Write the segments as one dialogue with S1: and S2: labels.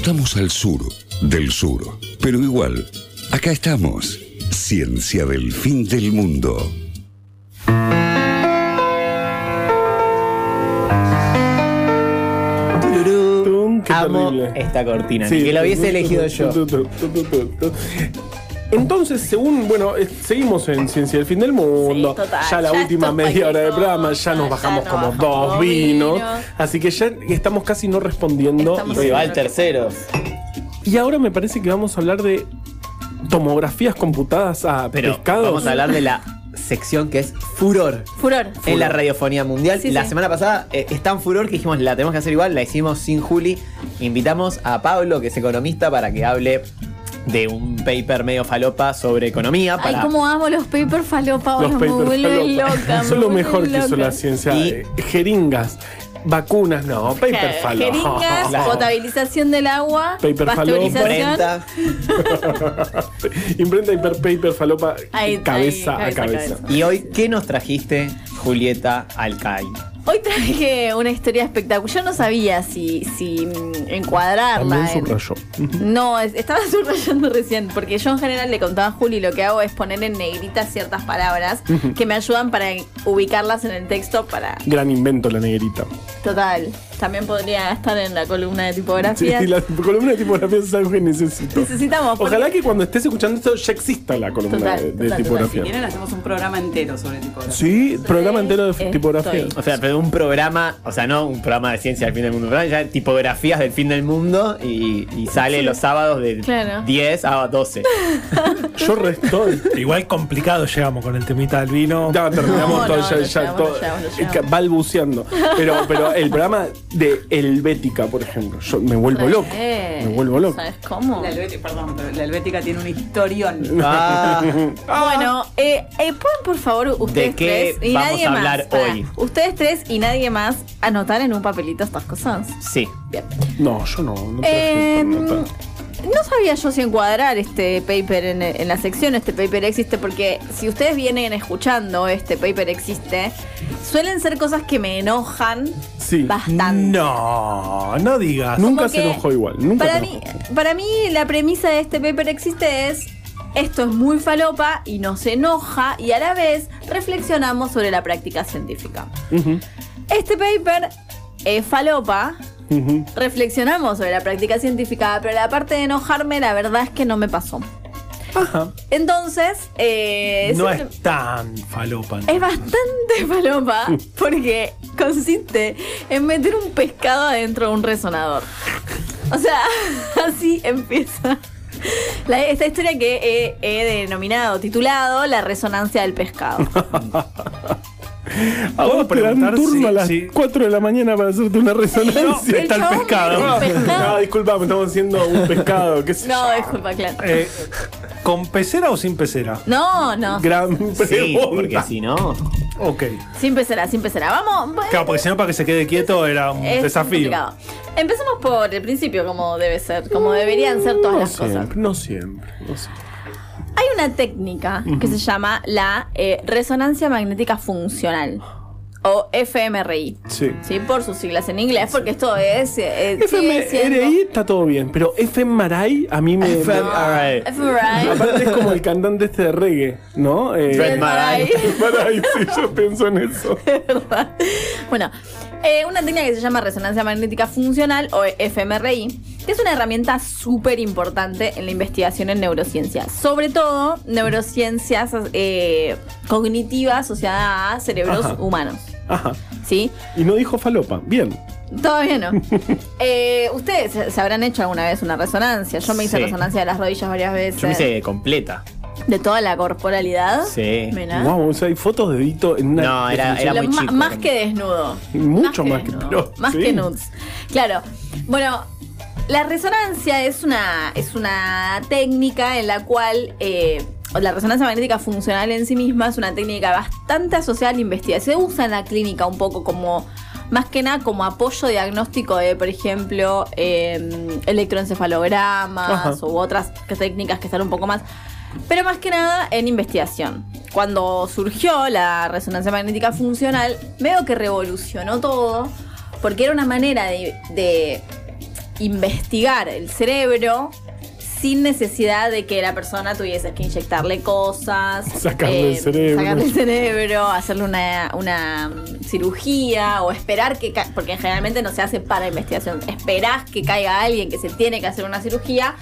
S1: Estamos al sur del sur, pero igual, acá estamos. Ciencia del fin del mundo.
S2: Amo esta cortina.
S3: Sí.
S2: Ni que lo hubiese elegido yo.
S3: Entonces, según, bueno, eh, seguimos en Ciencia del Fin del Mundo.
S4: Sí, total.
S3: Ya la
S4: Ya
S3: última media hora
S4: cualquier
S3: programa, ya nos
S4: ya
S3: bajamos como
S4: bajamos
S3: dos vinos. Así que ya estamos casi no respondiendo.
S4: Estamos
S2: va el tercero.
S3: y ahora me parece que vamos a hablar de tomografías computadas a
S2: Pero
S3: pescados.
S2: vamos a hablar de la sección que es furor.
S4: Furor.
S2: En la radiofonía mundial.
S4: Sí,
S2: la
S4: sí.
S2: semana pasada eh, es tan furor que dijimos la tenemos que hacer igual, la hicimos sin Juli. Invitamos a Pablo, que es economista, para que hable de un paper medio falopa sobre economía.
S4: Ay, cómo amo los paper falopa.
S3: Los
S4: me
S3: papers
S4: vuelven
S3: falopa.
S4: loca.
S3: Son lo mejor que hizo la ciencia.
S2: Y-
S3: Eh, Jeringas, vacunas, no, paper
S4: Claro,
S3: falopa.
S4: Jeringas,
S2: Claro.
S4: potabilización del agua,
S3: Paper
S4: pasteurización.
S2: Imprenta.
S3: Imprenta hiper paper falopa
S4: Ahí,
S3: cabeza
S4: ahí,
S3: a
S4: cabeza a
S3: cabeza.
S4: cabeza.
S2: Y hoy, ¿qué nos trajiste, Julieta Alcai?
S4: Hoy traje una historia espectacular. Yo no sabía si, si mm, encuadrarla.
S3: También
S4: en-
S3: subrayó.
S4: No, es- estaba subrayando recién, porque yo en general le contaba a Juli lo que hago es poner en negrita ciertas palabras que me ayudan para ubicarlas en el texto para...
S3: Gran invento la negrita.
S4: Total, también podría estar en la columna de
S3: Sí,
S4: tipografía.
S3: la columna de tipografía es algo que necesito.
S4: Necesitamos. porque-
S3: Ojalá que cuando estés escuchando esto ya exista la columna
S4: Total,
S3: de, de
S4: total, total.
S3: tipografía.
S5: Si quieren, hacemos un programa entero sobre tipografía.
S3: Sí, programa entero de
S4: Estoy.
S3: tipografía.
S2: O sea, pero un programa, o sea, no un programa de ciencia del fin del mundo, un programa ya tipografías del fin del mundo y, y sale los sábados de
S4: Claro.
S2: 10 a 12.
S3: Yo restoy.
S6: Igual complicado llegamos con el temita del vino.
S3: Ya terminamos
S4: No,
S3: todo,
S4: no,
S3: ya, ya
S4: llevamos,
S3: todo, balbuceando. Pero, pero el programa de Helvética, por ejemplo, yo me vuelvo loco.
S4: Eh,
S3: Me vuelvo loco.
S4: ¿Sabes cómo?
S5: La Helvética, perdón, pero la Helvética tiene un historión.
S2: Ah,
S4: Bueno, eh, eh, ¿pueden por favor ustedes
S2: qué
S4: tres y
S2: vamos
S4: nadie
S2: a
S4: más?
S2: hablar
S4: pará,
S2: hoy?
S4: Ustedes tres y nadie más anotar en un papelito estas cosas.
S2: sí.
S4: Bien.
S3: No, yo no. no
S4: Eh. No sabía yo si encuadrar este paper en, en la sección, este paper existe, porque si ustedes vienen escuchando este paper existe, suelen ser cosas que me enojan
S3: Sí.
S4: bastante.
S6: No, no digas.
S3: Nunca
S4: como
S3: se enojó igual. Nunca
S4: Para mí, para mí la premisa de este paper existe es esto es muy falopa y nos enoja y a la vez reflexionamos sobre la práctica científica. Este paper es falopa, reflexionamos sobre la práctica científica, pero la parte de enojarme la verdad es que no me pasó.
S3: Ajá.
S4: Entonces, eh,
S6: No es tan falopa.
S4: es bastante falopa porque consiste en meter un pescado adentro de un resonador. O sea, así empieza la- esta historia que he, he denominado, titulado La resonancia del pescado.
S3: A vos te dan turno
S6: si-
S3: a las
S6: si-
S3: 4 de la mañana para hacerte una resonancia.
S6: está el pescado.
S3: No, disculpame, estamos haciendo un pescado. ¿Qué sé
S4: No,
S3: yo.
S4: disculpa, claro.
S6: Eh, ¿Con pecera o sin pecera?
S4: No, no.
S3: Gran
S2: Sí,
S3: pregunta.
S2: porque si no.
S6: Ok.
S4: Sin pecera, sin pecera. Vamos. bueno,
S6: Claro, porque si no, para que se quede quieto era un
S4: es
S6: desafío.
S4: complicado. Empecemos por el principio, como debe ser, como deberían ser todas
S3: No
S4: las cosas.
S3: no siempre, no siempre.
S4: Hay una técnica que se llama la eh, resonancia magnética funcional o FMRI.
S3: Sí.
S4: Sí, por sus siglas en inglés, porque esto es. eh, siendo-
S3: FMRI está todo bien, pero FMRI a mí me.
S2: FMRI.
S4: FMRI.
S3: Aparte es como el cantante este de reggae, ¿no? Eh,
S2: Fred Maray.
S3: FMRI, sí, yo pienso en eso.
S4: ¿verdad? Bueno, eh, una técnica que se llama resonancia magnética funcional o FMRI, que es una herramienta súper importante en la investigación en neurociencias. Sobre todo neurociencias eh, cognitivas asociadas a cerebros
S3: Ajá.
S4: humanos.
S3: Ajá.
S4: ¿Sí?
S3: Y no dijo falopa. Bien.
S4: Todavía no. Eh, Ustedes se- se habrán hecho alguna vez una resonancia. Yo me hice
S2: Sí.
S4: resonancia de las rodillas varias veces.
S2: Yo me hice completa.
S4: De toda la corporalidad.
S2: Sí.
S4: Mirá.
S3: Wow, o sea, hay fotos de Dito en una.
S2: No, era- muy.
S4: Más que desnudo.
S3: Mucho más que-
S4: desnudo.
S3: pero,
S4: Más
S3: sí.
S4: que nudes. Claro. Bueno, la resonancia es una, es una técnica en la cual. eh, la resonancia magnética funcional en sí misma es una técnica bastante asociada a la investigación. Se usa en la clínica un poco como. Más que nada como apoyo diagnóstico de, por ejemplo, eh, electroencefalogramas
S3: Ajá.
S4: u otras técnicas que están un poco más pero más que nada en investigación. Cuando surgió la resonancia magnética funcional, veo que revolucionó todo, porque era una manera de, de investigar el cerebro sin necesidad de que la persona tuviese que inyectarle cosas, eh,
S3: Sacarle el cerebro.
S4: sacarle el cerebro, hacerle una, una cirugía o esperar que, porque generalmente no se hace para investigación, esperás que caiga alguien que se tiene que hacer una cirugía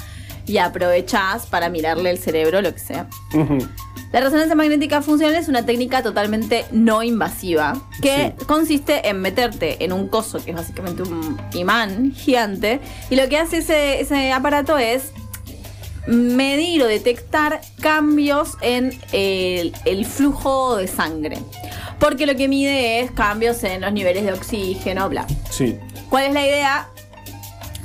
S4: y aprovechás para mirarle el cerebro, lo que sea. La resonancia magnética funcional es una técnica totalmente no invasiva que consiste en meterte en un coso que es básicamente un imán gigante y lo que hace ese, ese aparato es medir o detectar cambios en el, el flujo de sangre. Porque lo que mide es cambios en los niveles de oxígeno, bla.
S3: Sí.
S4: ¿Cuál es la idea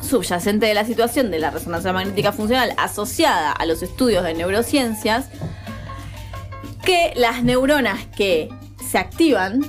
S4: subyacente de la situación de la resonancia magnética funcional asociada a los estudios de neurociencias? Que las neuronas que se activan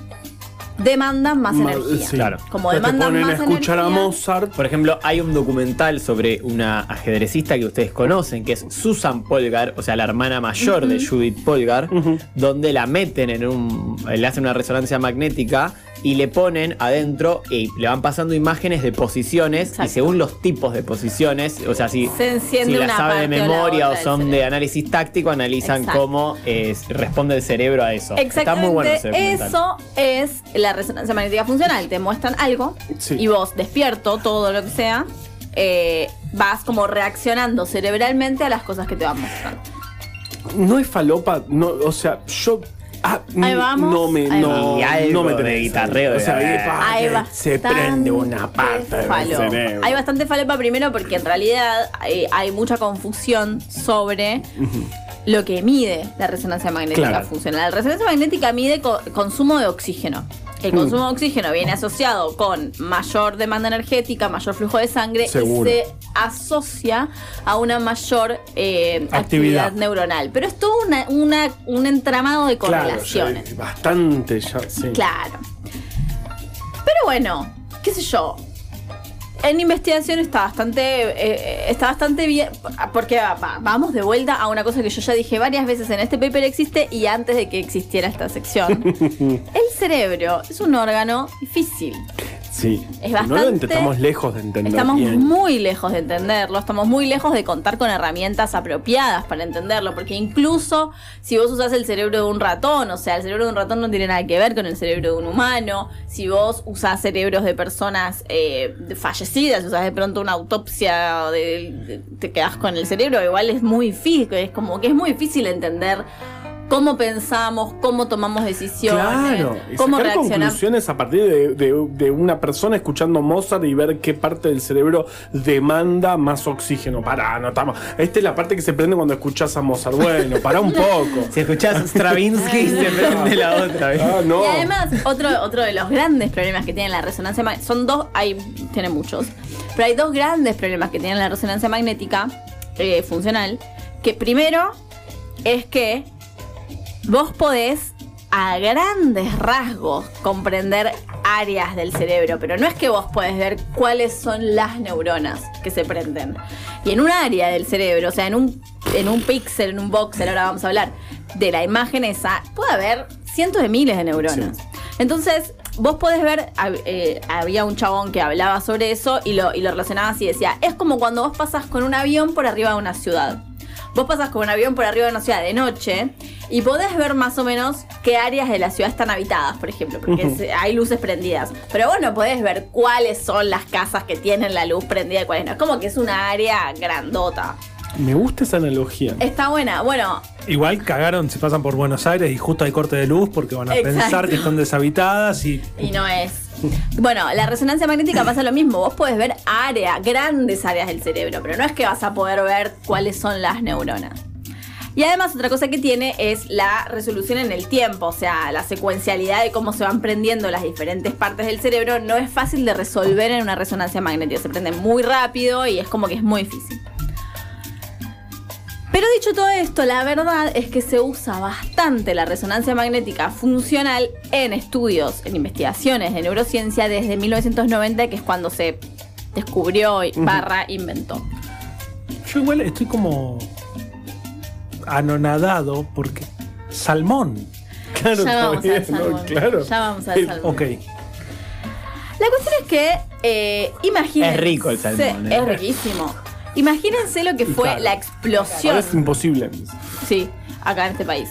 S4: demandan más
S3: Ma-
S4: energía.
S3: sí.
S2: Claro.
S4: Como demandan
S3: ponen a
S4: más
S3: escuchar a
S4: energía-
S3: Mozart.
S2: Por ejemplo, hay un documental sobre una ajedrecista que ustedes conocen, que es Susan Polgar, o sea, la hermana mayor de Judith Polgar, donde la meten en un. le hacen una resonancia magnética y le ponen adentro y le van pasando imágenes de posiciones
S4: Exacto.
S2: y según los tipos de posiciones, o sea, si,
S4: Se
S2: si la sabe de
S4: o
S2: memoria o son de análisis táctico, analizan
S4: Exacto.
S2: cómo eh, responde el cerebro a eso. Está
S4: Exactamente,
S2: muy bueno ese
S4: eso es la resonancia magnética funcional. Te muestran algo
S3: Sí.
S4: y vos, despierto, todo lo que sea, eh, vas como reaccionando cerebralmente a las cosas que te van mostrando.
S3: No es falopa, no, o sea, yo. Ah,
S4: Ahí vamos,
S3: no me,
S4: ahí
S3: no,
S2: vamos.
S3: No me tenés
S2: guitarreo
S3: ahí. O sea,
S2: debe
S3: ahí,
S2: haber.
S3: pa,
S4: Hay
S3: que se prende una parte del.
S4: Hay bastante falopa primero porque en realidad hay, hay mucha confusión sobre lo que mide la resonancia magnética
S3: Claro.
S4: funcional. La resonancia magnética mide co- consumo de oxígeno. El
S3: Mm.
S4: consumo de oxígeno viene asociado con mayor demanda energética, mayor flujo de sangre
S3: Seguro.
S4: y se asocia a una mayor eh, actividad.
S6: Actividad.
S4: neuronal. Pero es todo una- una- un entramado de
S3: Claro,
S4: correlaciones.
S3: ya, bastante ya, sí.
S4: Claro. Pero bueno, qué sé yo. En investigación está bastante, eh, está bastante bien, porque va- va- vamos de vuelta a una cosa que yo ya dije varias veces en este paper existe y antes de que existiera esta sección. El cerebro es un órgano difícil.
S3: Sí.
S4: Es
S3: No lo
S4: bastante-
S3: estamos lejos de entender
S4: Estamos
S3: bien.
S4: muy lejos de entenderlo, estamos muy lejos de contar con herramientas apropiadas para entenderlo, porque incluso si vos usás el cerebro de un ratón, o sea, el cerebro de un ratón no tiene nada que ver con el cerebro de un humano, si vos usás cerebros de personas eh, fallecidas, usás de pronto una autopsia, de, de- te quedás con el cerebro, igual es muy difícil, es como que es muy difícil entender cómo pensamos, cómo tomamos decisiones,
S3: Claro, y
S4: cómo
S3: sacar
S4: reaccionamos.
S3: conclusiones a partir de, de- de una persona escuchando Mozart y ver qué parte del cerebro demanda más oxígeno. Pará, no estamos. Esta es la parte que se prende cuando escuchas a Mozart. Bueno, pará un poco.
S2: Si escuchás Stravinsky, se prende la otra. ¿viste?
S3: Ah, no.
S4: Y además, otro, otro de los grandes problemas que tiene la resonancia magnética, son dos, hay, tiene muchos, pero hay dos grandes problemas que tiene la resonancia magnética eh, funcional, que primero es que vos podés a grandes rasgos comprender áreas del cerebro, pero no es que vos podés ver cuáles son las neuronas que se prenden. Y en un área del cerebro, o sea, en un, en un píxel, en un voxel, ahora vamos a hablar de la imagen esa, puede haber cientos de miles de neuronas. Entonces, vos podés ver, eh, había un chabón que hablaba sobre eso y lo, y lo relacionaba así, decía, es como cuando vos pasás con un avión por arriba de una ciudad. Vos pasás con un avión por arriba de una ciudad de noche y podés ver más o menos qué áreas de la ciudad están habitadas, por ejemplo, porque hay luces prendidas. Pero vos no podés ver cuáles son las casas que tienen la luz prendida y cuáles no. Es como que es una área grandota.
S3: Me gusta esa analogía.
S4: Está buena. Bueno,
S6: Igual cagaron si pasan por Buenos Aires y justo hay corte de luz porque van a
S4: Exacto.
S6: pensar que están deshabitadas y
S4: y no es. Bueno, la resonancia magnética pasa lo mismo. Vos podés ver áreas, grandes áreas del cerebro, pero no es que vas a poder ver cuáles son las neuronas. Y además otra cosa que tiene es la resolución en el tiempo, o sea, la secuencialidad de cómo se van prendiendo las diferentes partes del cerebro no es fácil de resolver en una resonancia magnética. Se prende muy rápido y es como que es muy difícil. Pero dicho todo esto, la verdad es que se usa bastante la resonancia magnética funcional en estudios, en investigaciones de neurociencia desde 1990, que es cuando se descubrió y barra inventó.
S6: yo igual estoy como anonadado porque salmón.
S3: Claro,
S4: ya
S3: está
S4: vamos
S3: bien,
S4: al
S3: ¿no?
S4: salmón.
S3: Claro.
S4: Ya vamos al salmón.
S6: Ok.
S4: La cuestión es que eh, imagínense.
S2: Es rico el salmón, ¿eh?
S4: Es riquísimo. Imagínense lo que fue
S3: claro.
S4: la
S3: Ahora
S4: explosión.
S3: es imposible.
S4: Sí, acá en este país.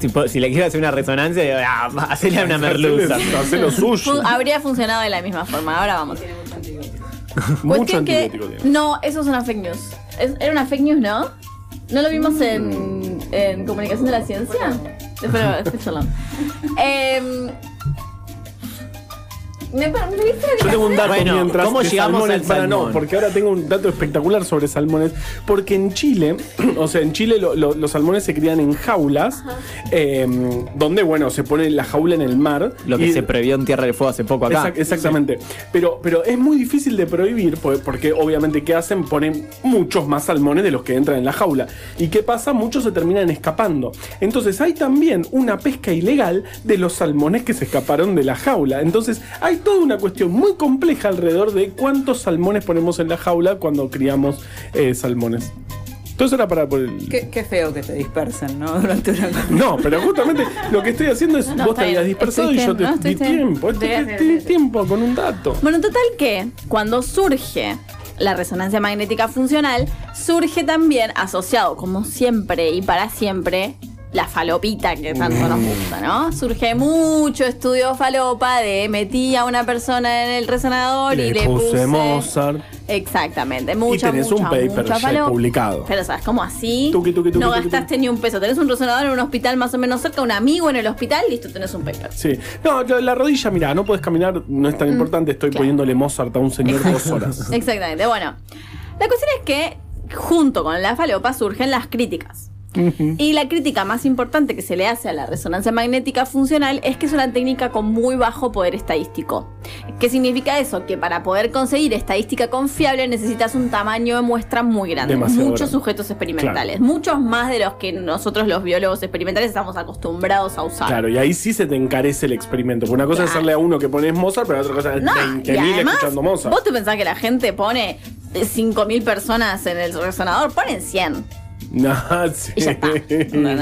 S2: Tipo, si le quiero hacer una resonancia, digo, ah, hacerle una merluza.
S3: Hacer lo suyo.
S4: Habría funcionado de la misma forma. Ahora vamos.
S3: Mucho
S4: Cuestión que.
S3: antibiótico tiene.
S4: No, eso es una fake news. Es- Era una fake news, ¿no? ¿No lo vimos en, en Comunicación de la Ciencia? Charlamos. Em, ¿Me, me
S3: Yo tengo un dato
S2: Bueno,
S3: mientras
S2: ¿cómo llegamos
S3: salmones,
S2: al
S3: para
S2: salmón?
S3: no, porque ahora tengo un dato espectacular sobre salmones, porque en Chile, o sea, en Chile lo- lo- los salmones se crían en jaulas, eh, donde, bueno, se pone la jaula en el mar.
S2: Lo que
S3: y-
S2: se previó en Tierra del Fuego hace poco acá.
S3: Exact- exactamente. Pero, pero es muy difícil de prohibir por- porque obviamente ¿qué hacen? Ponen muchos más salmones de los que entran en la jaula. ¿Y qué pasa? Muchos se terminan escapando. Entonces hay también una pesca ilegal de los salmones que se escaparon de la jaula. Entonces hay toda una cuestión muy compleja alrededor de cuántos salmones ponemos en la jaula cuando criamos eh, salmones. Entonces era para por el...
S5: Qué, qué feo que te dispersen, ¿no? Durante una
S3: No, pero justamente lo que estoy haciendo es
S4: No,
S3: vos te habías dispersado y yo te
S4: no,
S3: di tiempo. Esto
S4: Sí,
S3: te-
S4: sí,
S3: te
S4: sí,
S3: di
S4: sí.
S3: tiempo con un dato.
S4: Bueno, total que cuando surge la resonancia magnética funcional, surge también asociado, como siempre y para siempre, la falopita que tanto nos gusta, ¿no? Surge mucho estudio falopa de metí a una persona en el resonador y
S3: Le puse
S4: puse
S3: Mozart.
S4: Exactamente, mucha,
S3: y tenés
S4: mucha,
S3: un paper
S4: mucha falopa.
S3: publicado.
S4: Pero sabes, como así, no gastaste ni un peso. Tenés un resonador en un hospital más o menos cerca, un amigo en el hospital, listo, tenés un paper.
S3: Sí. No, la rodilla, mira, no puedes caminar, no es tan importante. Estoy
S4: Mm, claro.
S3: poniéndole Mozart a un señor dos horas.
S4: Exactamente. Bueno, la cuestión es que junto con la falopa surgen las críticas. Y la crítica más importante que se le hace a la resonancia magnética funcional es que es una técnica con muy bajo poder estadístico. ¿Qué significa eso? Que para poder conseguir estadística confiable necesitas un tamaño de muestra muy grande.
S3: Demasiado
S4: muchos
S3: grande.
S4: sujetos experimentales. Muchos más de los que nosotros los biólogos experimentales estamos acostumbrados a usar.
S3: Claro, y ahí sí se te encarece el experimento. Porque una cosa es hacerle a uno que pones Mozart, pero la otra cosa es
S4: No,
S3: 20.000
S4: y además,
S3: escuchando Mozart.
S4: vos te pensás que la gente pone eh, 5.000 personas en el resonador, ponen 100.
S3: No, sí.
S4: Y ya está. ¿Entendés?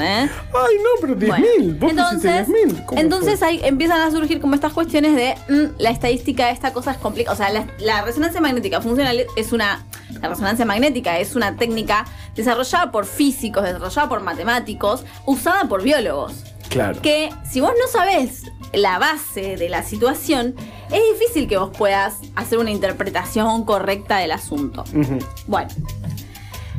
S3: Ay, no, pero 10.000.
S4: Bueno,
S3: Vos
S4: entonces,
S3: pusiste 10.000. ¿Cómo
S4: entonces
S3: fue?
S4: ahí empiezan a surgir como estas cuestiones de mm, la estadística de esta cosa es complicada. O sea, la, la resonancia magnética funcional es una. La resonancia magnética es una técnica desarrollada por físicos, desarrollada por matemáticos, usada por biólogos.
S3: Claro.
S4: Que si vos no sabés la base de la situación, es difícil que vos puedas hacer una interpretación correcta del asunto. Bueno.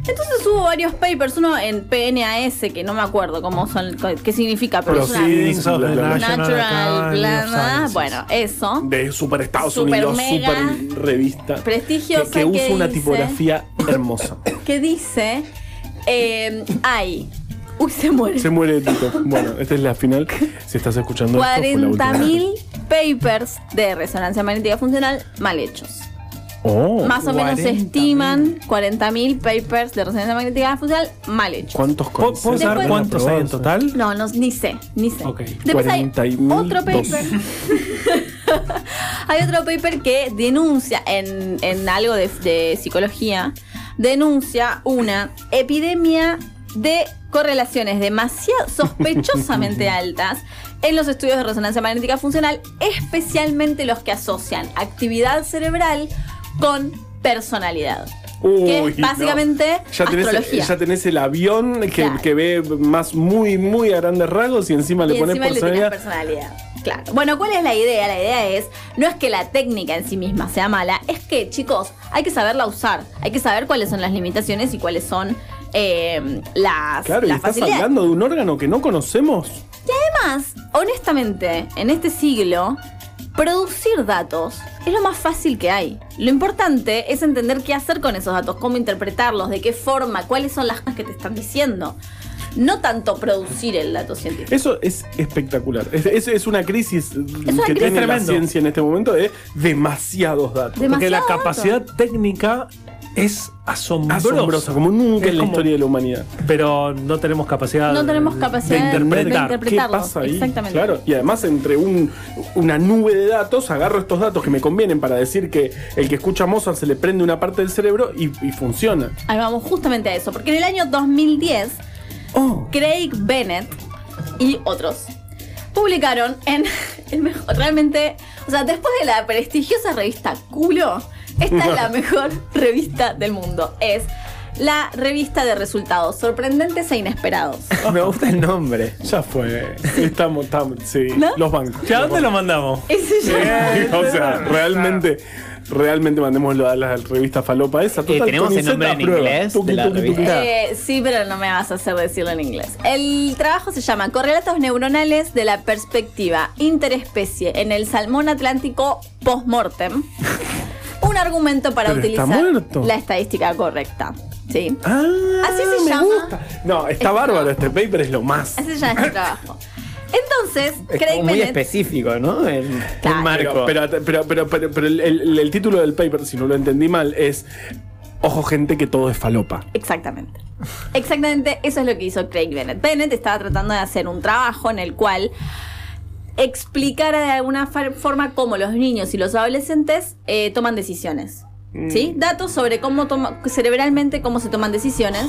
S4: Entonces hubo varios papers, uno en PNAS, que no me acuerdo cómo son, qué significa, pero es una Natural Plan-
S6: Sciences.
S4: Bueno, eso.
S3: De Super Estados
S4: Super
S3: Unidos,
S4: mega
S3: super revista.
S4: prestigiosa
S3: Que, que usa
S4: que
S3: una
S4: dice-
S3: tipografía hermosa.
S4: Que dice, eh, hay, uy, se muere,
S3: Se muere Tito. Bueno, esta es la final. Si estás escuchando esto, fue la última.
S4: 40.000 papers de resonancia magnética funcional mal hechos.
S3: Oh,
S4: Más o menos se
S6: 40.000.
S4: estiman 40.000 papers de resonancia magnética funcional mal hechos.
S3: ¿Cuántos
S6: ¿Puedo, saber
S4: Después-
S6: cuántos hay en total?
S4: No, no, ni sé, ni sé.
S6: Ok.
S4: Después hay
S3: 40.000
S4: otro paper. hay otro paper que denuncia en, en algo de, de psicología, denuncia una epidemia de correlaciones demasiado sospechosamente altas en los estudios de resonancia magnética funcional, especialmente los que asocian actividad cerebral con personalidad. que es
S3: no.
S4: básicamente
S3: ya tenés,
S4: astrología.
S3: ya tenés el avión que,
S4: Claro.
S3: que ve más muy, muy a grandes rasgos y encima le
S4: y
S3: pones
S4: le
S3: personalidad.
S4: personalidad. Claro. Bueno, ¿cuál es la idea? La idea es, no es que la técnica en sí misma sea mala, es que, chicos, hay que saberla usar. Hay que saber cuáles son las limitaciones y cuáles son eh, las,
S3: Claro, y estás hablando de un órgano que no conocemos.
S4: Además, honestamente, en este siglo, producir datos es lo más fácil que hay. Lo importante es entender qué hacer con esos datos, cómo interpretarlos, de qué forma, cuáles son las cosas que te están diciendo. No tanto producir el dato científico.
S3: Eso es espectacular. Es, es- es una crisis
S4: una
S3: que
S4: crisis.
S3: tiene la ciencia en este momento de demasiados datos.
S4: Demasiado
S6: Porque la capacidad técnica es asombrosa.
S3: Asombrosa, como nunca
S6: Es
S3: en la
S6: como-
S3: historia de la humanidad.
S6: Pero no tenemos capacidad
S4: No tenemos capacidad
S6: de interpretar.
S4: de
S3: ¿Qué pasa ahí?
S4: Exactamente.
S3: Claro, y además entre un- una nube de datos, agarro estos datos que me convienen para decir que el que escucha Mozart se le prende una parte del cerebro y, y funciona.
S4: Ahí vamos justamente a eso, porque en el año 2010,
S3: Oh,
S4: Craig Bennett y otros publicaron en el mejor, realmente, o sea, después de la prestigiosa revista Culo, esta es la mejor revista del mundo. Es la revista de resultados sorprendentes e inesperados.
S2: Me gusta el nombre.
S3: Ya fue. Estamos, estamos sí.
S4: ¿No?
S3: Los bancos.
S6: ¿Ya dónde lo mandamos?
S4: Ese ya-
S3: o sea, realmente, realmente mandémoslo a la revista Falopa esa. Total,
S2: ¿tenemos el nombre en inglés de la revista?
S4: Eh, sí, pero no me vas a hacer decirlo en inglés. El trabajo se llama Correlatos neuronales de la perspectiva interespecie en el salmón atlántico post-mortem. Un argumento para
S3: Pero está
S4: utilizar
S3: muerto.
S4: la estadística correcta. Sí.
S3: Ah,
S4: Así se
S3: me
S4: llama.
S3: gusta. No, está
S4: Es-
S3: bárbaro este paper, es lo más.
S4: Así se llama este trabajo. Entonces,
S2: Es
S4: Craig
S2: muy
S4: Bennett.
S2: específico, ¿no? El, el
S4: Claro.
S2: marco.
S3: Pero, pero, pero, pero, pero- pero el, el- el título del paper, si no lo entendí mal, es Ojo, gente, que todo es falopa.
S4: Exactamente. Exactamente, eso es lo que hizo Craig Bennett. Bennett estaba tratando de hacer un trabajo en el cual explicara de alguna forma cómo los niños y los adolescentes eh, toman decisiones. ¿Sí? Datos sobre cómo toma, cerebralmente cómo se toman decisiones.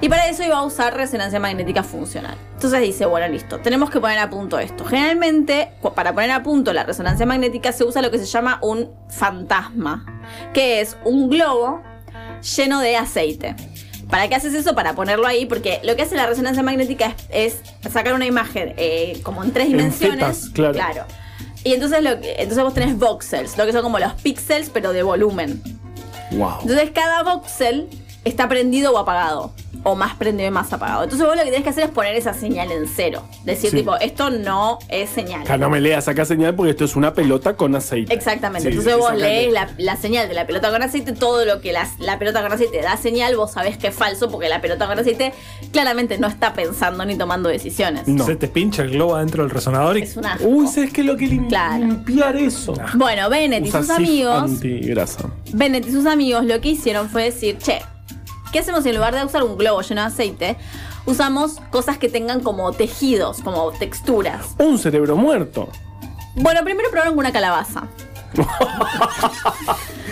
S4: Y para eso iba a usar resonancia magnética funcional. Entonces dice, bueno, listo, tenemos que poner a punto esto. Generalmente, para poner a punto la resonancia magnética se usa lo que se llama un fantasma, que es un globo lleno de aceite. ¿Para qué haces eso? Para ponerlo ahí, porque lo que hace la resonancia magnética es, es sacar una imagen eh, como en tres
S3: En
S4: dimensiones.
S3: fetas, claro.
S4: Y entonces, lo que- entonces vos tenés voxels, lo que son como los píxeles, pero de volumen.
S3: Wow.
S4: Entonces cada voxel está prendido o apagado. O más prendido y más apagado. Entonces vos lo que tenés que hacer es poner esa señal en cero. Decir,
S3: Sí.
S4: tipo, esto no es señal.
S3: Acá no me leas acá señal porque esto es una pelota con aceite.
S4: Exactamente.
S3: Sí,
S4: Entonces vos lees la, la señal de la pelota con aceite, todo lo que la, la pelota con aceite da señal, vos sabés que es falso porque la pelota con aceite claramente no está pensando ni tomando decisiones.
S3: No.
S6: Se te pincha el globo adentro del resonador y
S4: Es un asco.
S3: Uy, ¿sabes qué es lo que lim-
S4: Claro.
S3: limpiar eso?
S4: Bueno, Bennett y sus amigos,
S3: Antigrasa.
S4: Bennett y sus amigos lo que hicieron fue decir, che, ¿qué hacemos en lugar de usar un globo lleno de aceite? Usamos cosas que tengan como tejidos, como texturas.
S3: Un cerebro muerto.
S4: Bueno, primero probaron con una calabaza.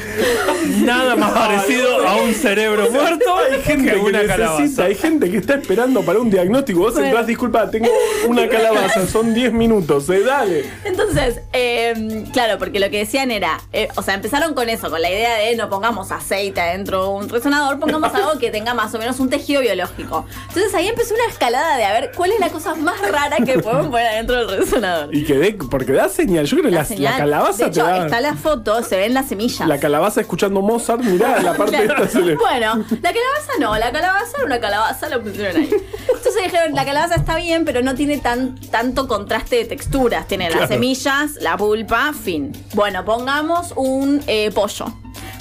S6: nada más parecido a un cerebro muerto
S3: Hay gente
S6: que
S3: que,
S6: una
S3: necesita,
S6: calabaza.
S3: hay gente que está esperando para un diagnóstico. Vos
S4: Bueno.
S3: entras, disculpa, tengo una calabaza, son 10 minutos, eh, dale.
S4: Entonces, eh, claro, porque lo que decían era, eh, o sea, empezaron con eso, con la idea de no pongamos aceite adentro de un resonador, pongamos algo que tenga más o menos un tejido biológico. Entonces ahí empezó una escalada de a ver cuál es la cosa más rara que podemos poner adentro del resonador.
S3: Y que dé, porque da señal. Yo creo que la, la
S4: señal.
S3: calabaza
S4: de
S3: te
S4: hecho,
S3: da.
S4: está la foto, se ven las semillas.
S3: La calabaza escuchando Mozart, mirá, la parte
S4: Claro.
S3: esta se le.
S4: Bueno, la calabaza no, la calabaza era una calabaza, lo pusieron ahí. Entonces dijeron, la calabaza está bien, pero no tiene tan, tanto contraste de texturas. Tiene las semillas, la pulpa, fin. Bueno, pongamos un eh, pollo.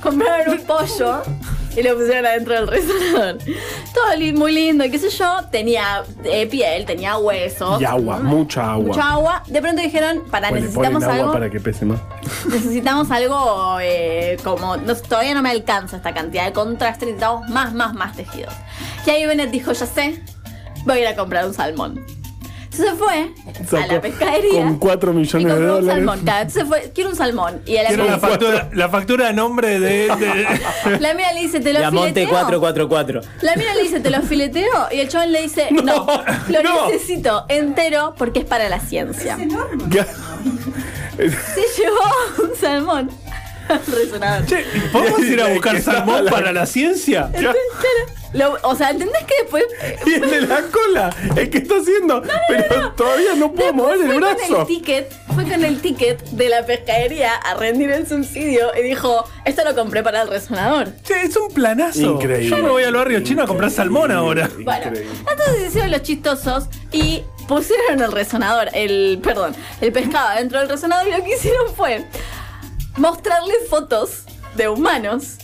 S4: Compraron un pollo y lo pusieron adentro del resonador. Todo li- muy lindo y qué sé yo. Tenía eh, piel, tenía huesos.
S3: Y agua, mucha agua.
S4: Mucha agua. De pronto dijeron, para,
S3: Pues
S4: necesitamos
S3: agua
S4: algo.
S3: para que pese más.
S4: Necesitamos algo eh, como. no todavía no me alcanza esta cantidad de contraste, necesitamos más, más, más tejidos. Y ahí Bennett dijo: Ya sé, voy a ir a comprar un salmón. Entonces fue a
S3: Sacó
S4: la pescadería.
S3: con cuatro
S4: y
S3: millones de
S4: compró un
S3: dólares.
S4: salmón. Claro, entonces fue: Quiero un salmón. Y a la
S6: Quiero la factura, la factura de nombre de. de-
S4: la mina le dice: Te lo
S2: Diamante
S4: fileteo.
S2: 444.
S4: La mina le dice: Te lo fileteo. Y el chabón le dice: No, lo
S3: no.
S4: necesito entero porque es para la ciencia. Se llevó un salmón al resonador.
S6: Che, ¿podemos ir a buscar salmón para la ciencia?
S4: Lo- o sea, ¿entendés que después
S3: Tiene la cola, el que está haciendo. pero todavía no puedo mover el
S4: fue con
S3: brazo.
S4: el ticket, fue con el ticket de la pescadería a rendir el subsidio y dijo, esto lo compré para el resonador.
S6: Che, es un planazo.
S3: Increíble.
S6: Yo me voy al barrio chino a comprar salmón ahora.
S4: Bueno,
S3: Increíble.
S4: entonces hicieron los chistosos y pusieron el resonador, el, perdón, el pescado dentro del resonador y lo que hicieron fue mostrarle fotos de humanos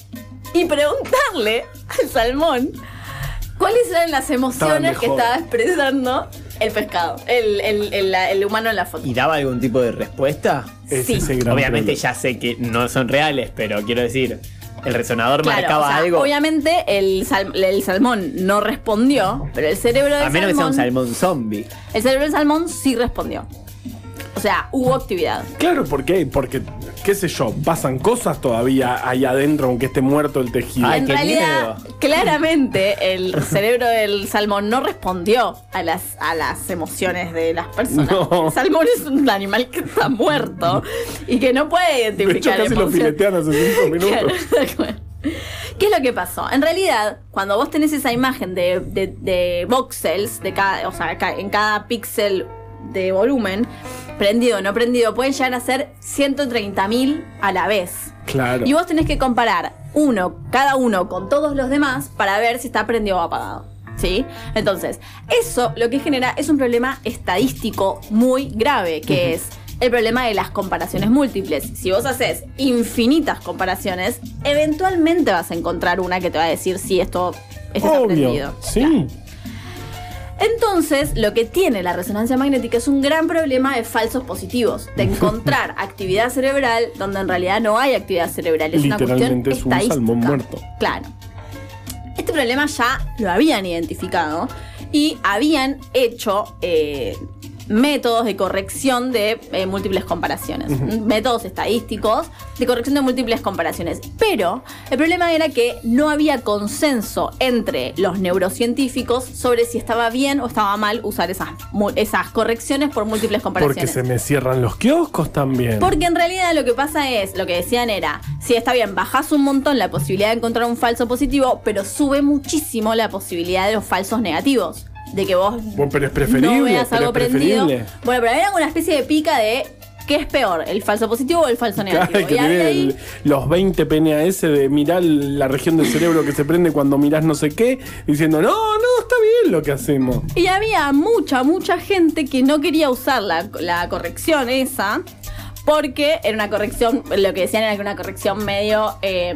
S4: y preguntarle al salmón cuáles eran las emociones que estaba expresando el pescado, el, el- el- humano en la foto.
S2: ¿Y daba algún tipo de respuesta?
S4: Sí.
S2: Obviamente
S3: problema.
S2: ya sé que no son reales, pero quiero decir, el resonador
S4: Claro,
S2: marcaba
S4: o sea,
S2: algo.
S4: Obviamente el, sal- el salmón no respondió, pero el cerebro del
S2: A menos que sea un
S4: salmón,
S2: salmón zombie.
S4: el cerebro del salmón sí respondió. O sea, hubo actividad.
S3: Claro, ¿por qué? Porque qué sé yo, pasan cosas todavía ahí adentro, aunque esté muerto el tejido.
S2: Ay,
S4: en
S2: qué
S4: realidad,
S2: miedo.
S4: claramente el cerebro del salmón no respondió a las, a las emociones de las personas.
S3: No.
S4: El salmón es un animal que está muerto y que no puede
S3: de hecho,
S4: identificar
S3: casi lo
S4: emociones.
S3: filetean hace cinco minutos.
S4: Claro. ¿Qué es lo que pasó? En realidad, cuando vos tenés esa imagen de, de, de voxels, de cada, o sea, en cada píxel de volumen, prendido o no prendido, pueden llegar a ser 130.000 a la vez.
S3: Claro.
S4: Y vos tenés que comparar uno, cada uno con todos los demás para ver si está prendido o apagado. ¿Sí? Entonces, eso lo que genera es un problema estadístico muy grave, que es el problema de las comparaciones múltiples. Si vos haces infinitas comparaciones, eventualmente vas a encontrar una que te va a decir si esto, prendido.
S3: Obvio. Sí.
S4: Claro. Entonces, lo que tiene la resonancia magnética es un gran problema de falsos positivos, de encontrar actividad cerebral donde en realidad no hay actividad cerebral, es una cuestión
S3: Literalmente es un salmón muerto.
S4: Claro. Este problema ya lo habían identificado y habían hecho eh, métodos de corrección de eh, múltiples comparaciones, métodos estadísticos de corrección de múltiples comparaciones. Pero el problema era que no había consenso entre los neurocientíficos sobre si estaba bien o estaba mal usar esas, esas correcciones por múltiples
S3: Porque
S4: comparaciones.
S3: se me cierran los kioscos también.
S4: Porque en realidad lo que pasa es, lo que decían era, si está bien, bajás un montón la posibilidad de encontrar un falso positivo, pero sube muchísimo la posibilidad de los falsos negativos. De que vos
S3: Bueno, pero es preferible,
S4: no veas algo prendido. Bueno, pero era una especie de pica de ¿qué es peor? ¿El falso positivo o el falso negativo?
S3: Cada que
S4: Y
S3: te
S4: ahí-
S3: ve
S4: ahí-
S3: el- los 20 PNAS de mirar la región del cerebro que se prende cuando mirás no sé qué, diciendo, no, no, está bien lo que hacemos.
S4: Y había mucha, mucha gente que no quería usar la, la corrección esa, porque era una corrección, lo que decían era que una corrección medio eh,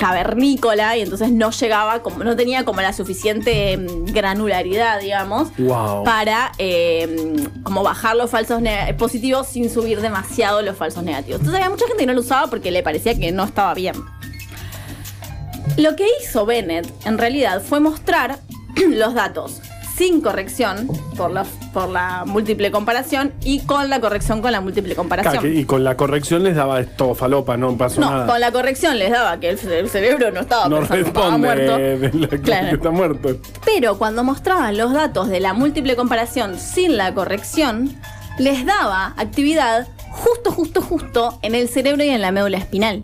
S4: cavernícola, y entonces no llegaba, como, no tenía como la suficiente em, granularidad, digamos,
S3: Wow.
S4: para eh, como bajar los falsos positivos sin subir demasiado los falsos negativos. Entonces había mucha gente que no lo usaba porque le parecía que no estaba bien. Lo que hizo Bennett en realidad fue mostrar los datos sin corrección por la, por la múltiple comparación y con la corrección con la múltiple comparación.
S3: Claro, y con la corrección les daba todo falopa, no pasó
S4: no,
S3: nada.
S4: con la corrección les daba que el, ce- el cerebro no estaba
S3: no
S4: pensando, estaba
S3: responde
S4: muerto.
S3: de la que está muerto.
S4: Pero cuando mostraban los datos de la múltiple comparación sin la corrección, les daba actividad justo, justo, justo en el cerebro y en la médula espinal.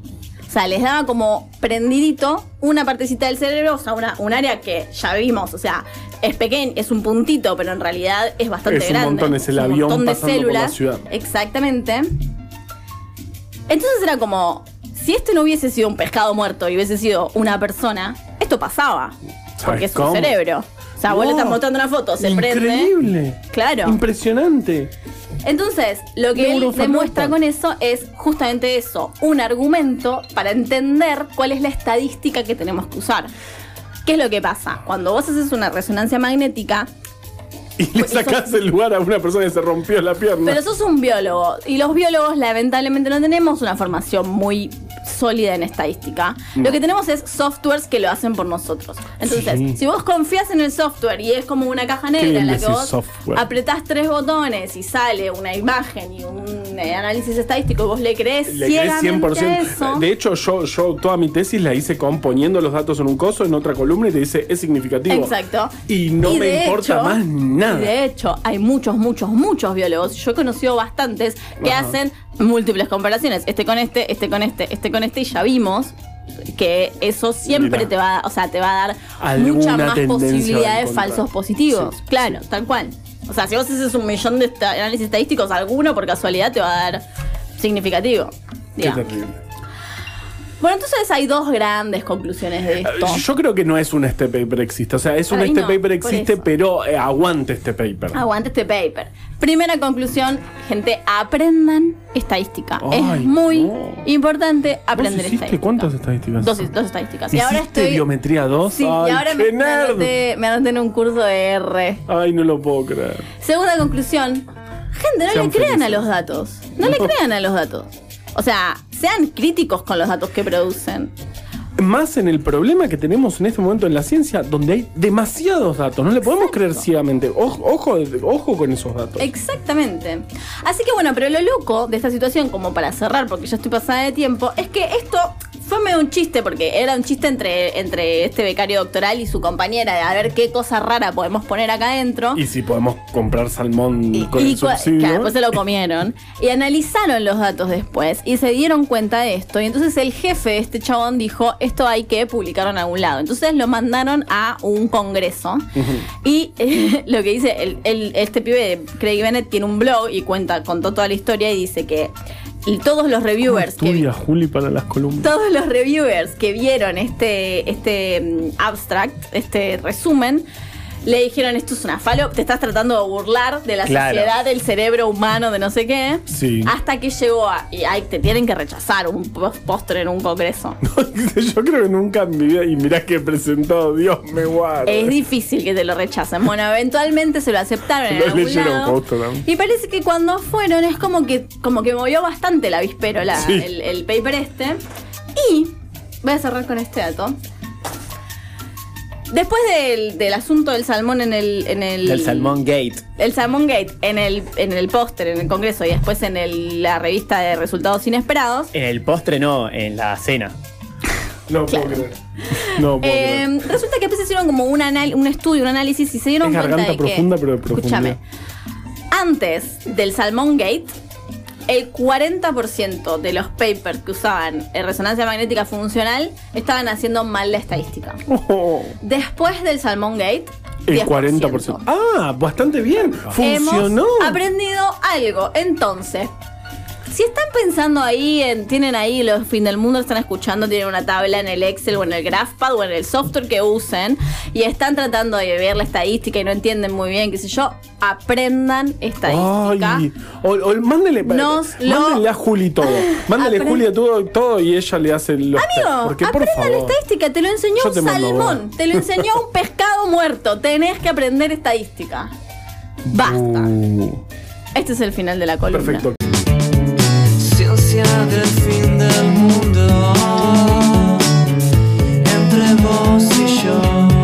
S4: O sea, les daba como prendidito una partecita del cerebro, o sea, una, un área que ya vimos, o sea, es pequeño, es un puntito, pero en realidad es bastante
S3: Es un
S4: grande.
S3: montón, es el
S4: un
S3: avión
S4: montón de
S3: pasando por la
S4: células.
S3: ciudad.
S4: Exactamente. Entonces era como, si este no hubiese sido un pescado muerto y hubiese sido una persona, esto pasaba. Porque es un cerebro. O sea, vos le estás
S3: Wow.
S4: mostrando una foto, se prende.
S3: Increíble.
S4: Claro.
S3: Impresionante.
S4: Entonces, lo que él demuestra con eso es justamente eso, un argumento para entender cuál es la estadística que tenemos que usar. ¿Qué es lo que pasa? Cuando vos haces una resonancia magnética,
S3: Y le
S4: Pues
S3: sacás el lugar a una persona que se rompió la pierna.
S4: pero sos un biólogo y los biólogos lamentablemente no tenemos una formación muy sólida en estadística. Lo que tenemos es softwares que lo hacen por nosotros. Entonces,
S3: Sí.
S4: si vos confías en el software y es como una caja negra en la que vos
S3: software.
S4: apretás tres botones y sale una imagen y un eh, análisis estadístico y vos le crees
S3: Le crees
S4: ciegamente
S3: 100%.
S4: a eso.
S3: De hecho, yo, yo toda mi tesis la hice con poniendo los datos en un coso, en otra columna y te dice es significativo.
S4: Exacto.
S3: Y no
S4: Y
S3: me importa
S4: hecho-
S3: más nada.
S4: Y de hecho, hay muchos, muchos, muchos biólogos. Yo he conocido bastantes que hacen múltiples comparaciones. Este con este, este con este, este con este. Y ya vimos que eso siempre te va, a- o sea, te va a dar
S3: Alguna
S4: mucha más
S3: tendencia
S4: posibilidad
S3: va a
S4: de falsos positivos.
S3: Sí,
S4: claro, tal cual. O sea, si vos haces un millón de análisis estadísticos, alguno por casualidad te va a dar significativo.
S3: Qué terrible.
S4: Bueno, entonces hay dos grandes conclusiones de esto.
S3: Eh, Yo creo que no es un este paper existe. O sea, es un este
S4: no,
S3: paper existe, pero eh, aguante este paper.
S4: Aguante este paper. Primera conclusión, gente, aprendan estadística.
S3: Ay,
S4: es muy
S3: no.
S4: importante
S3: ¿Vos
S4: aprender
S3: hiciste
S4: estadística.
S3: cuántas estadísticas?
S4: Dos, dos estadísticas. Y ahora
S3: ¿Hiciste
S4: estoy.
S3: biometría 2?
S4: Sí,
S3: Ay,
S4: y ahora me, me anoté, me anoté en un curso de R.
S3: Ay, no lo puedo creer.
S4: Segunda conclusión, gente, no
S3: Sean
S4: le crean a los datos. No, le crean a los datos. O sea, sean críticos con los datos que producen.
S3: más en el problema que tenemos en este momento en la ciencia, donde hay demasiados datos. No le podemos creer ciegamente. Ojo, ojo, ojo con esos datos.
S4: Exactamente. Así que bueno, pero lo loco de esta situación, como para cerrar, porque ya estoy pasada de tiempo, es que esto fue medio un chiste, porque era un chiste entre, entre este becario doctoral y su compañera, de a ver qué cosa rara podemos poner acá adentro.
S3: Y si podemos comprar salmón
S4: Y,
S3: con
S4: y
S3: el subsidio.
S4: claro, después se lo comieron. Y analizaron los datos después y se dieron cuenta de esto. Y entonces el jefe de este chabón dijo, esto hay que publicarlo en algún lado. Entonces lo mandaron a un congreso. Y eh, lo que dice, el- el- este pibe, Craig Bennett, tiene un blog y cuenta, contó toda la historia y dice que y todos los reviewers que,
S3: Juli para las columnas.
S4: todos los reviewers que vieron este, este mm, abstract, este resumen, le dijeron esto es una falo, te estás tratando de burlar de la
S2: Claro.
S4: sociedad del cerebro humano de no sé qué.
S3: Sí.
S4: Hasta que llegó a. Y ay, te tienen que rechazar un pos- postre en un congreso.
S3: Yo creo que nunca en mi vida. Y mirá que presentado, Dios me guarde.
S4: Es difícil que te lo rechacen. Bueno, eventualmente se lo aceptaron en
S3: Lo
S4: algún
S3: leyeron
S4: lado.
S3: justo, ¿no?
S4: Y parece que cuando fueron es como que como que movió bastante la avispero la-
S3: Sí.
S4: el, el paper este. Y voy a cerrar con este dato. Después del, del asunto del salmón en el, en el
S2: Del Salmón Gate.
S4: el Salmon Gate en el, en el póster, en el congreso y después en el- la revista de resultados inesperados.
S2: En el postre no, en la cena.
S3: No puedo creer. No puedo
S4: Eh,
S3: creer.
S4: resulta que después hicieron como un, anal- un estudio, un análisis y se dieron
S3: Es
S4: cuenta
S3: garganta
S4: de
S3: profunda,
S4: que,
S3: pero de
S4: escúchame, antes del Salmon Gate, el 40% de los papers que usaban resonancia magnética funcional estaban haciendo mal la estadística.
S3: Oh,
S4: Después del Salmon Gate,
S3: el
S4: 10%.
S3: 40%. Ah, bastante bien. Funcionó.
S4: Hemos aprendido algo. Entonces, si están pensando ahí, en, tienen ahí los fin del mundo, están escuchando, tienen una tabla en el Excel o en el GraphPad o en el software que usen y están tratando de ver la estadística y no entienden muy bien, qué sé yo, aprendan estadística.
S3: Ay, o, o mándele,
S4: Nos lo-
S3: mándele a Juli todo. Mándele a
S4: Aprend-
S3: Juli todo, todo y ella le hace los test.
S4: Amigo,
S3: Porque por
S4: aprendan
S3: favor.
S4: estadística, te lo enseñó
S3: Yo
S4: un
S3: te
S4: salmón, te lo enseñó un pescado muerto, tenés que aprender estadística. Basta.
S3: Uh,
S4: Este es el final de la columna.
S3: perfecto.
S7: hacia el fin del mundo.